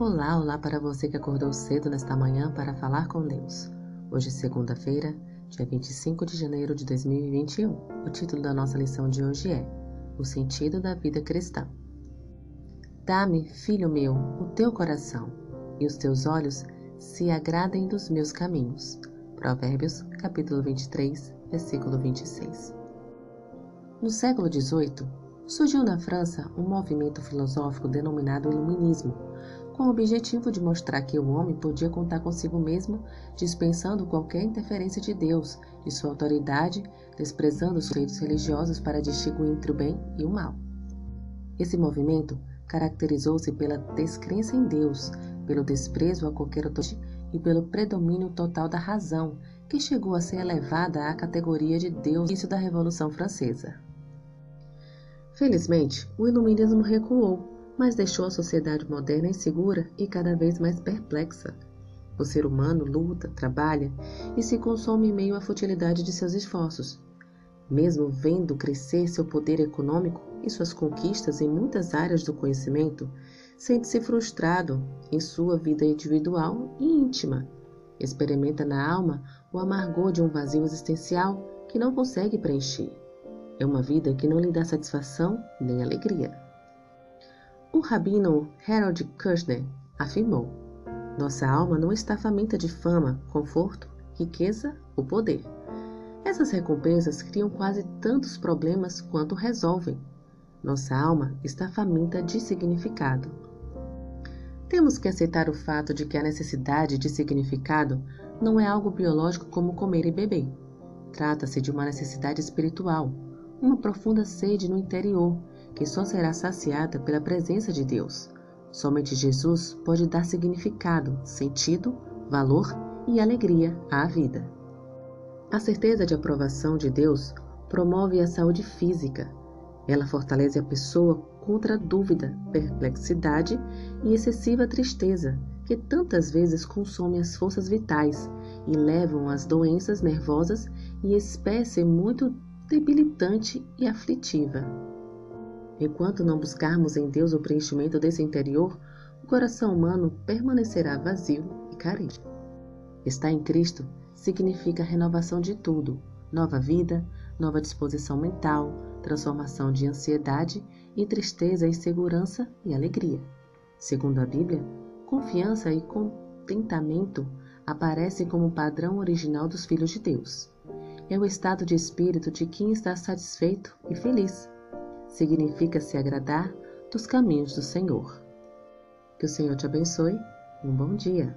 Olá, olá para você que acordou cedo nesta manhã para falar com Deus. Hoje é segunda-feira, dia 25 de janeiro de 2021. O título da nossa lição de hoje é O sentido da vida cristã. Dá-me, filho meu, o teu coração, e os teus olhos se agradem dos meus caminhos. Provérbios, capítulo 23, versículo 26. No século XVIII, surgiu na França um movimento filosófico denominado Iluminismo, com o objetivo de mostrar que o homem podia contar consigo mesmo, dispensando qualquer interferência de Deus e sua autoridade, desprezando os feitos religiosos para distinguir entre o bem e o mal. Esse movimento caracterizou-se pela descrença em Deus, pelo desprezo a qualquer autoridade e pelo predomínio total da razão, que chegou a ser elevada à categoria de Deus no início da Revolução Francesa. Felizmente, o iluminismo recuou mas deixou a sociedade moderna insegura e cada vez mais perplexa. O ser humano luta, trabalha e se consome em meio à futilidade de seus esforços. Mesmo vendo crescer seu poder econômico e suas conquistas em muitas áreas do conhecimento, sente-se frustrado em sua vida individual e íntima. Experimenta na alma o amargor de um vazio existencial que não consegue preencher. É uma vida que não lhe dá satisfação nem alegria. O rabino Harold Kushner afirmou: Nossa alma não está faminta de fama, conforto, riqueza ou poder. Essas recompensas criam quase tantos problemas quanto resolvem. Nossa alma está faminta de significado. Temos que aceitar o fato de que a necessidade de significado não é algo biológico como comer e beber. Trata-se de uma necessidade espiritual, uma profunda sede no interior que só será saciada pela presença de Deus. Somente Jesus pode dar significado, sentido, valor e alegria à vida. A certeza de aprovação de Deus promove a saúde física. Ela fortalece a pessoa contra a dúvida, perplexidade e excessiva tristeza, que tantas vezes consomem as forças vitais e levam às doenças nervosas e espécie muito debilitante e aflitiva. Enquanto não buscarmos em Deus o preenchimento desse interior, o coração humano permanecerá vazio e carente. Estar em Cristo significa renovação de tudo, nova vida, nova disposição mental, transformação de ansiedade e tristeza em segurança e alegria. Segundo a Bíblia, confiança e contentamento aparecem como padrão original dos filhos de Deus. É o estado de espírito de quem está satisfeito e feliz significa se agradar dos caminhos do Senhor. Que o Senhor te abençoe. Um bom dia.